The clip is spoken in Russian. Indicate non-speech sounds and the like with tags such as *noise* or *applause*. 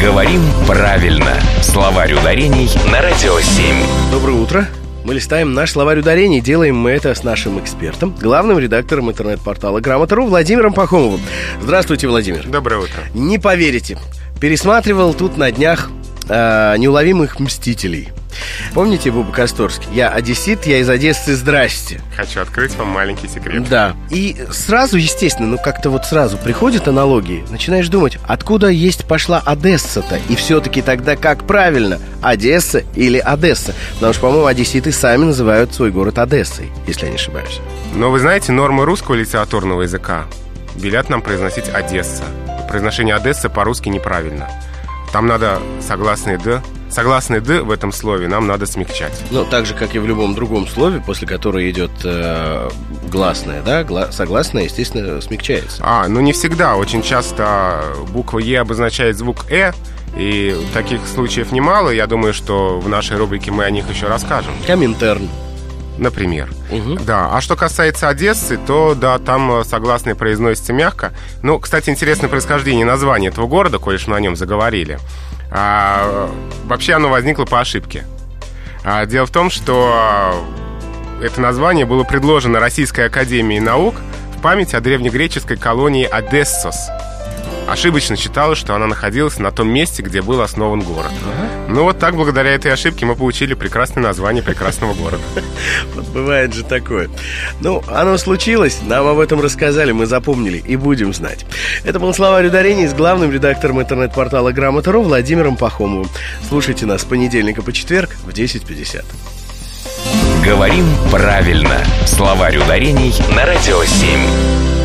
Говорим правильно. Словарь ударений на Радио 7. Доброе утро. Мы листаем наш словарь ударений. Делаем мы это с нашим экспертом, главным редактором интернет-портала Грамота.ру Владимиром Пахомовым. Здравствуйте, Владимир. Доброе утро. Не поверите, пересматривал тут на днях э, «Неуловимых мстителей». Помните Буба Косторский? Я одессит, я из Одессы, здрасте. Хочу открыть вам маленький секрет. Да. И сразу, естественно, ну как-то вот сразу приходят аналогии, начинаешь думать, откуда есть пошла Одесса-то? И все-таки тогда как правильно? Одесса или Одесса? Потому что, по-моему, одесситы сами называют свой город Одессой, если я не ошибаюсь. Но вы знаете, нормы русского литературного языка велят нам произносить Одесса. Произношение Одесса по-русски неправильно. Там надо согласные «д». Согласные «д» в этом слове нам надо смягчать. Ну, так же, как и в любом другом слове, после которого идет э, гласное, да? Гла- согласное, естественно, смягчается. А, ну не всегда. Очень часто буква «е» обозначает звук «э», и таких случаев немало. Я думаю, что в нашей рубрике мы о них еще расскажем. Коминтерн. Например. Мгм. Да, а что касается Одессы, то да, там э, согласные произносятся мягко. Ну, кстати, интересное происхождение названия этого города, коль уж мы о нем заговорили. А, вообще оно возникло по ошибке. А, дело в том, что это название было предложено Российской Академией Наук в память о древнегреческой колонии Одессос. Ошибочно считалось, что она находилась на том месте, где был основан город. Ну вот так, благодаря этой ошибке, мы получили прекрасное название прекрасного города. *laughs* Вот бывает же такое. Ну, оно случилось, нам об этом рассказали, мы запомнили и будем знать. Это был словарь ударений с главным редактором интернет-портала Грамота.ру Владимиром Пахомовым. Слушайте нас с понедельника по четверг в 10.50. Говорим правильно. Словарь ударений на Радио 7.